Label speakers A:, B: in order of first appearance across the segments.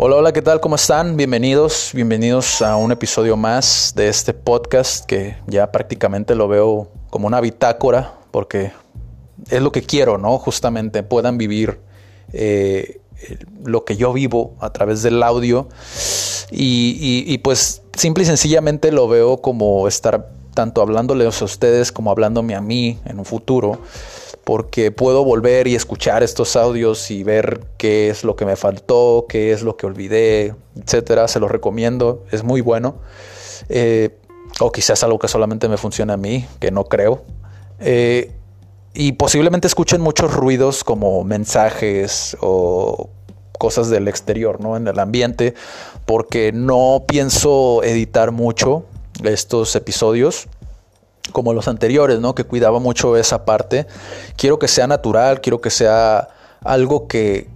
A: Hola, hola, ¿qué tal? ¿Cómo están? Bienvenidos, bienvenidos a un episodio más de este podcast que ya prácticamente lo veo como una bitácora porque es lo que quiero, ¿no? Justamente puedan vivir eh, lo que yo vivo a través del audio y, y pues simple y sencillamente lo veo como estar tanto hablándoles a ustedes como hablándome a mí en un futuro porque puedo volver y escuchar estos audios y ver qué es lo que me faltó, qué es lo que olvidé, etcétera. Se los recomiendo, es muy bueno. Eh, o quizás algo que solamente me funciona a mí, que no creo. Eh, y posiblemente escuchen muchos ruidos como mensajes o cosas del exterior, ¿no? En el ambiente, porque no pienso editar mucho estos episodios como los anteriores, ¿no? Que cuidaba mucho esa parte. Quiero que sea natural, quiero que sea algo que,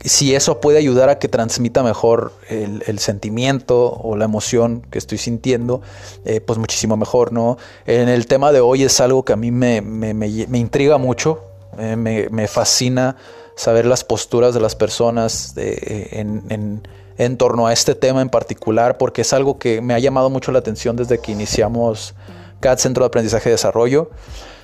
A: si eso puede ayudar a que transmita mejor el, sentimiento o la emoción que estoy sintiendo, eh, pues muchísimo mejor, ¿no? En el tema de hoy es algo que a mí me, intriga mucho, eh, me, fascina saber las posturas de las personas en, en torno a este tema en particular, porque es algo que me ha llamado mucho la atención desde que iniciamos CAD Centro de Aprendizaje y Desarrollo.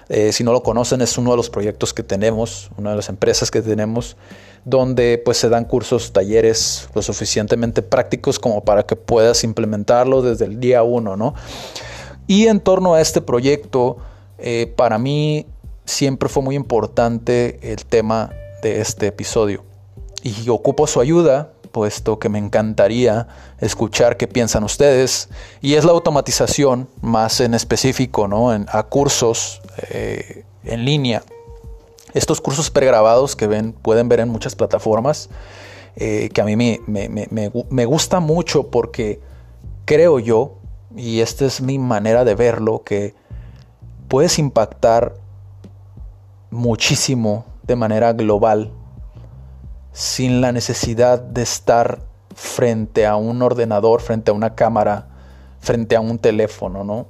A: Eh, si no lo conocen, es uno de los proyectos que tenemos, una de las empresas que tenemos, donde pues se dan cursos, talleres lo suficientemente prácticos como para que puedas implementarlo desde el día uno, ¿no? Y en torno a este proyecto, eh, para mí siempre fue muy importante el tema de este episodio. Y ocupo su ayuda puesto que me encantaría escuchar qué piensan ustedes. Y es la automatización, más en específico, ¿no? En, a cursos eh, en línea. Estos cursos pregrabados que ven, pueden ver en muchas plataformas, eh, que a mí me, gusta mucho porque creo yo, y esta es mi manera de verlo, que puedes impactar muchísimo de manera global sin la necesidad de estar frente a un ordenador, frente a una cámara, frente a un teléfono, ¿no?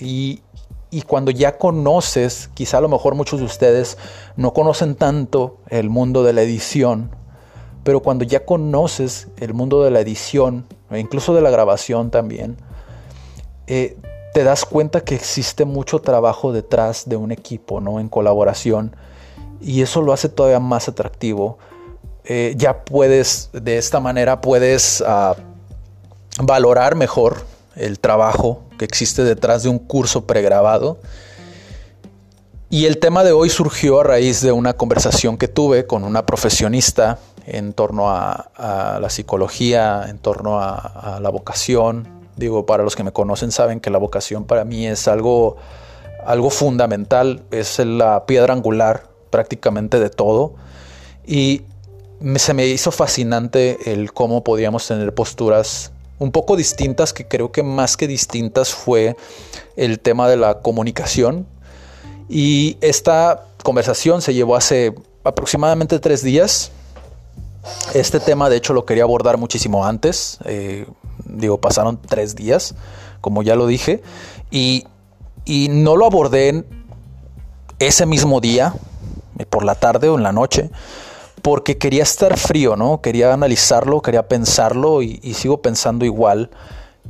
A: Y, cuando ya conoces, quizá a lo mejor muchos de ustedes no conocen tanto el mundo de la edición, pero cuando ya conoces el mundo de la edición, e incluso de la grabación también, eh, te das cuenta que existe mucho trabajo detrás de un equipo, ¿no? En colaboración. Y eso lo hace todavía más atractivo eh, ya puedes, de esta manera puedes ah, valorar mejor el trabajo que existe detrás de un curso pregrabado. Y el tema de hoy surgió a raíz de una conversación que tuve con una profesionista en torno a, la psicología, en torno a, la vocación. Digo, para los que me conocen saben que la vocación para mí es algo, algo fundamental, es la piedra angular prácticamente de todo. Y se me hizo fascinante el cómo podíamos tener posturas un poco distintas, que creo que más que distintas fue el tema de la comunicación. Y esta conversación se llevó hace aproximadamente tres días. Este tema, de hecho, lo quería abordar muchísimo antes. Eh, digo, pasaron tres días, como ya lo dije. Y, y no lo abordé ese mismo día, por la tarde o en la noche porque quería estar frío, ¿no? Quería analizarlo, quería pensarlo y, sigo pensando igual.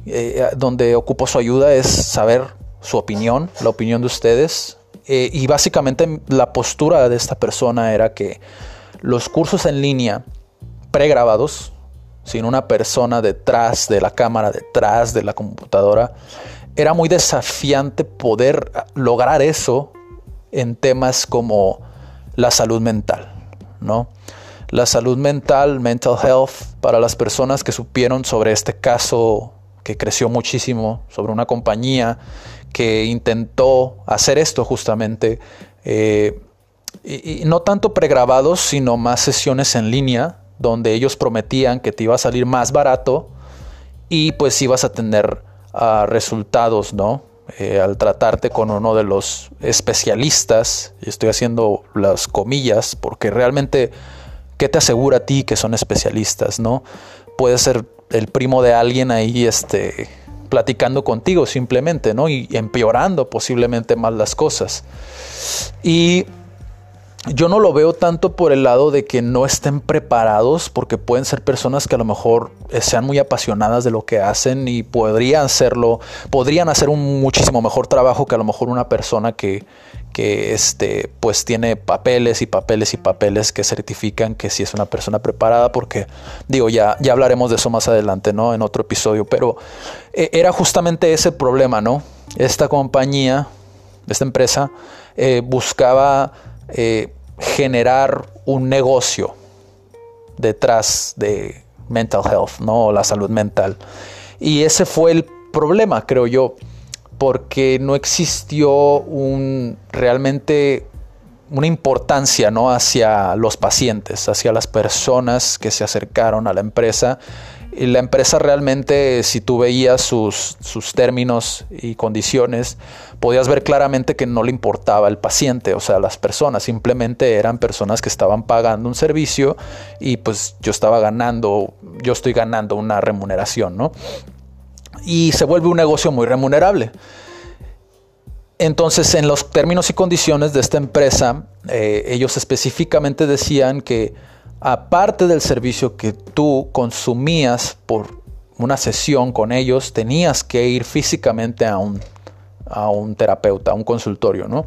A: Eh, donde ocupo su ayuda es saber su opinión, la opinión de ustedes. Eh, y básicamente la postura de esta persona era que los cursos en línea pregrabados, sin una persona detrás de la cámara, detrás de la computadora, era muy desafiante poder lograr eso en temas como la salud mental, ¿no? la salud mental, mental health, para las personas que supieron sobre este caso que creció muchísimo, sobre una compañía que intentó hacer esto justamente, eh, y, no tanto pregrabados, sino más sesiones en línea, donde ellos prometían que te iba a salir más barato y pues ibas a tener ah, resultados, ¿no? Eh, al tratarte con uno de los especialistas, y estoy haciendo las comillas, porque realmente ¿Qué te asegura a ti que son especialistas, no? Puede ser el primo de alguien ahí, este, platicando contigo simplemente, ¿no? Y empeorando posiblemente más las cosas. Y yo no lo veo tanto por el lado de que no estén preparados, porque pueden ser personas que a lo mejor eh, sean muy apasionadas de lo que hacen y podrían hacerlo, podrían hacer un muchísimo mejor trabajo que a lo mejor una persona que, que este, pues tiene papeles y papeles y papeles que certifican que sí es una persona preparada, porque digo, ya, ya hablaremos de eso más adelante, ¿no? En otro episodio, pero eh, era justamente ese problema, ¿no? Esta compañía, esta empresa, eh, buscaba eh, generar un negocio detrás de mental health, ¿no? La salud mental. Y ese fue el problema, creo yo, porque no existió un realmente una importancia ¿no? hacia los pacientes, hacia las personas que se acercaron a la empresa la empresa realmente, si tú veías sus, sus términos y condiciones, podías ver claramente que no le importaba el paciente, o sea, las personas, simplemente eran personas que estaban pagando un servicio y pues yo estaba ganando, yo estoy ganando una remuneración, ¿no? Y se vuelve un negocio muy remunerable. Entonces, en los términos y condiciones de esta empresa, eh, ellos específicamente decían que aparte del servicio que tú consumías por una sesión con ellos, tenías que ir físicamente a un, a un terapeuta, a un consultorio, ¿no?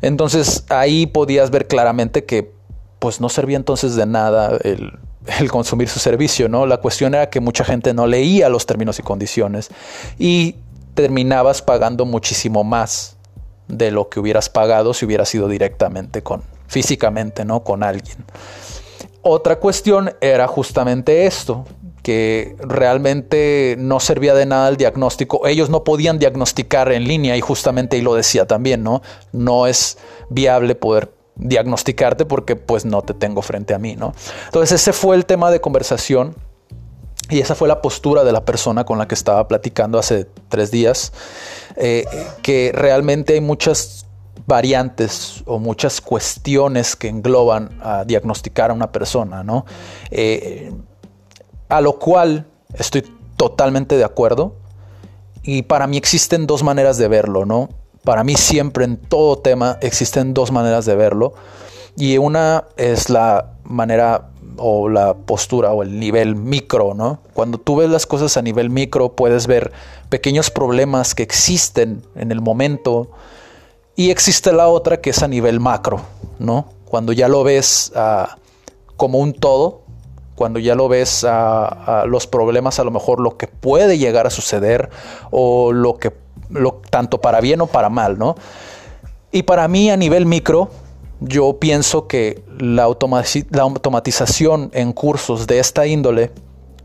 A: Entonces ahí podías ver claramente que pues no servía entonces de nada el, el, consumir su servicio, ¿no? La cuestión era que mucha gente no leía los términos y condiciones y terminabas pagando muchísimo más de lo que hubieras pagado si hubieras ido directamente con físicamente, ¿no? Con alguien. Otra cuestión era justamente esto, que realmente no servía de nada el diagnóstico. Ellos no podían diagnosticar en línea y justamente ahí lo decía también, ¿no? No es viable poder diagnosticarte porque pues no te tengo frente a mí, ¿no? Entonces ese fue el tema de conversación y esa fue la postura de la persona con la que estaba platicando hace tres días, eh, que realmente hay muchas variantes o muchas cuestiones que engloban a diagnosticar a una persona, ¿no? Eh, a lo cual estoy totalmente de acuerdo y para mí existen dos maneras de verlo, ¿no? Para mí siempre en todo tema existen dos maneras de verlo y una es la manera o la postura o el nivel micro, ¿no? Cuando tú ves las cosas a nivel micro puedes ver pequeños problemas que existen en el momento, y existe la otra que es a nivel macro, ¿no? Cuando ya lo ves ah, como un todo, cuando ya lo ves a, los problemas, a lo mejor lo que puede llegar a suceder o lo que, lo, tanto para bien o para mal, ¿no? Y para mí a nivel micro, yo pienso que la, la automatización en cursos de esta índole,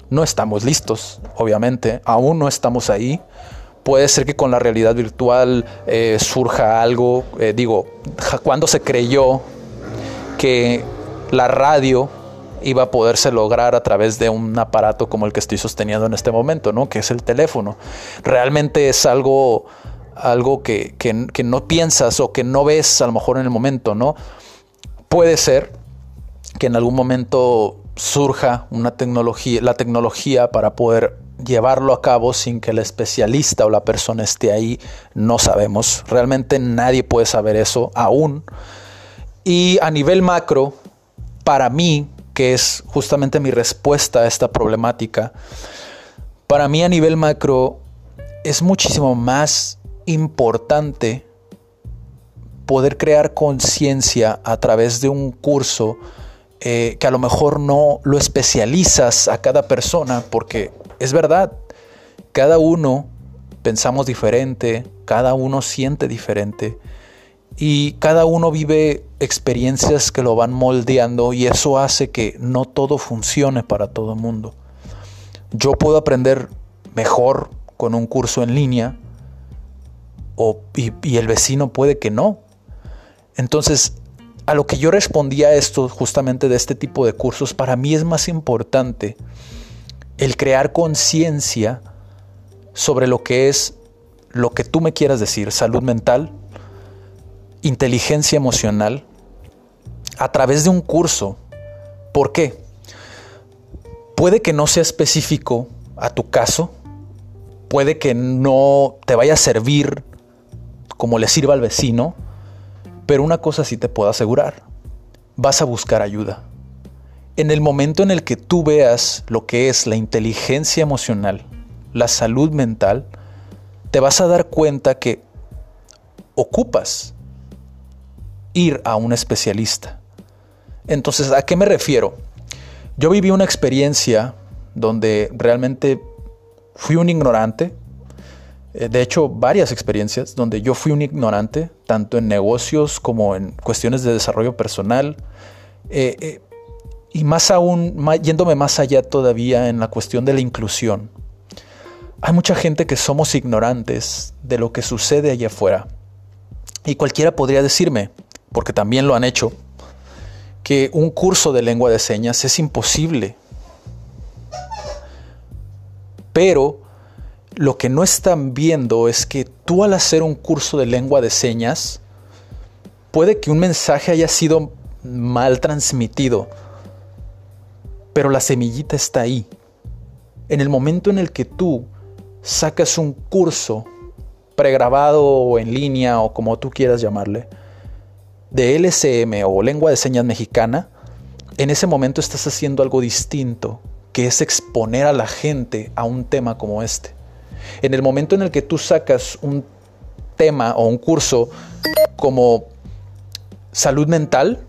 A: no estamos listos, obviamente, aún no estamos ahí puede ser que con la realidad virtual eh, surja algo. Eh, digo, cuando se creyó que la radio iba a poderse lograr a través de un aparato como el que estoy sosteniendo en este momento, ¿no? Que es el teléfono. Realmente es algo, algo que, que no piensas o que no ves a lo mejor en el momento, ¿no? Puede ser que en algún momento surja una tecnología, la tecnología para poder llevarlo a cabo sin que el especialista o la persona esté ahí, no sabemos. Realmente nadie puede saber eso aún. Y a nivel macro, para mí, que es justamente mi respuesta a esta problemática, para mí a nivel macro es muchísimo más importante poder crear conciencia a través de un curso eh, que a lo mejor no lo especializas a cada persona porque es verdad, cada uno pensamos diferente, cada uno siente diferente y cada uno vive experiencias que lo van moldeando y eso hace que no todo funcione para todo el mundo. Yo puedo aprender mejor con un curso en línea o, y, el vecino puede que no. Entonces, a lo que yo respondía esto justamente de este tipo de cursos, para mí es más importante el crear conciencia sobre lo que es lo que tú me quieras decir, salud mental, inteligencia emocional, a través de un curso. ¿Por qué? Puede que no sea específico a tu caso, puede que no te vaya a servir como le sirva al vecino, pero una cosa sí te puedo asegurar, vas a buscar ayuda. En el momento en el que tú veas lo que es la inteligencia emocional, la salud mental, te vas a dar cuenta que ocupas ir a un especialista. Entonces, ¿a qué me refiero? Yo viví una experiencia donde realmente fui un ignorante. Eh, de hecho, varias experiencias donde yo fui un ignorante, tanto en negocios como en cuestiones de desarrollo personal. Eh, eh, y más aún, yéndome más allá todavía en la cuestión de la inclusión. Hay mucha gente que somos ignorantes de lo que sucede allá afuera. Y cualquiera podría decirme, porque también lo han hecho, que un curso de lengua de señas es imposible. Pero lo que no están viendo es que tú al hacer un curso de lengua de señas, puede que un mensaje haya sido mal transmitido, pero la semillita está ahí. En el momento en el que tú sacas un curso pregrabado o en línea o como tú quieras llamarle, de LCM o lengua de señas mexicana, en ese momento estás haciendo algo distinto, que es exponer a la gente a un tema como este. En el momento en el que tú sacas un tema o un curso como salud mental,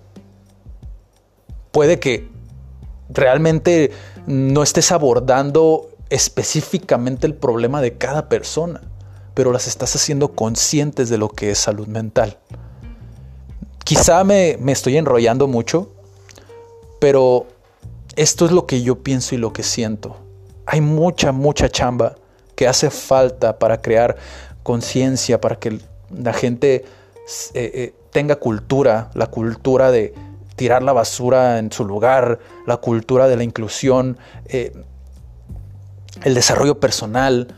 A: puede que realmente no estés abordando específicamente el problema de cada persona, pero las estás haciendo conscientes de lo que es salud mental. Quizá me, estoy enrollando mucho, pero esto es lo que yo pienso y lo que siento. Hay mucha, mucha chamba que hace falta para crear conciencia, para que la gente eh, eh, tenga cultura, la cultura de tirar la basura en su lugar, la cultura de la inclusión, eh, el desarrollo personal.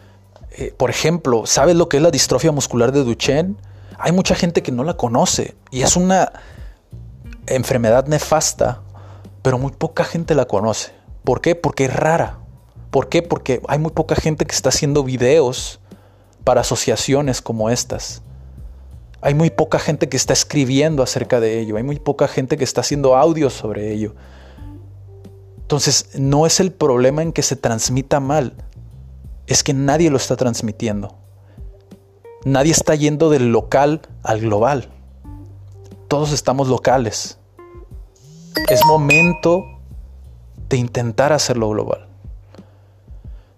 A: por ejemplo, ¿sabes lo que es la distrofia muscular de Duchenne? Hay mucha gente que no la conoce y es una enfermedad nefasta, pero muy poca gente la conoce. ¿Por qué? Porque es rara. ¿Por qué? Porque hay muy poca gente que está haciendo videos para asociaciones como estas. Hay muy poca gente que está escribiendo acerca de ello. Hay muy poca gente que está haciendo audios sobre ello. Entonces, no es el problema en que se transmita mal, es que nadie lo está transmitiendo. Nadie está yendo del local al global. Todos estamos locales. Es momento de intentar hacerlo global.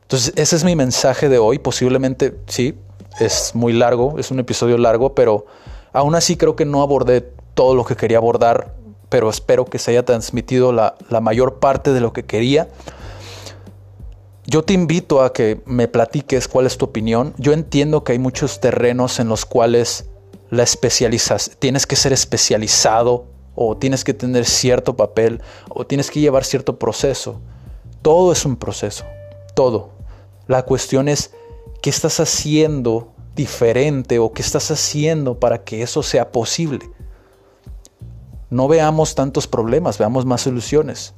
A: Entonces, ese es mi mensaje de hoy. Posiblemente, sí, es muy largo, es un episodio largo, pero aún así creo que no abordé todo lo que quería abordar, pero espero que se haya transmitido la, la mayor parte de lo que quería. Yo te invito a que me platiques cuál es tu opinión. Yo entiendo que hay muchos terrenos en los cuales la especializas, tienes que ser especializado o tienes que tener cierto papel o tienes que llevar cierto proceso. Todo es un proceso, todo. La cuestión es qué estás haciendo diferente o qué estás haciendo para que eso sea posible. No veamos tantos problemas, veamos más soluciones.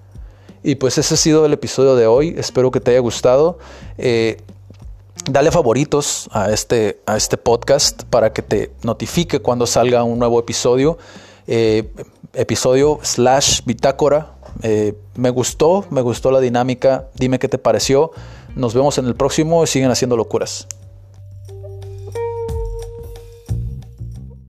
A: Y pues ese ha sido el episodio de hoy. Espero que te haya gustado. Eh, dale favoritos a este, a este podcast para que te notifique cuando salga un nuevo episodio. Eh, episodio slash bitácora. Eh, me gustó, me gustó la dinámica. Dime qué te pareció. Nos vemos en el próximo y siguen haciendo locuras.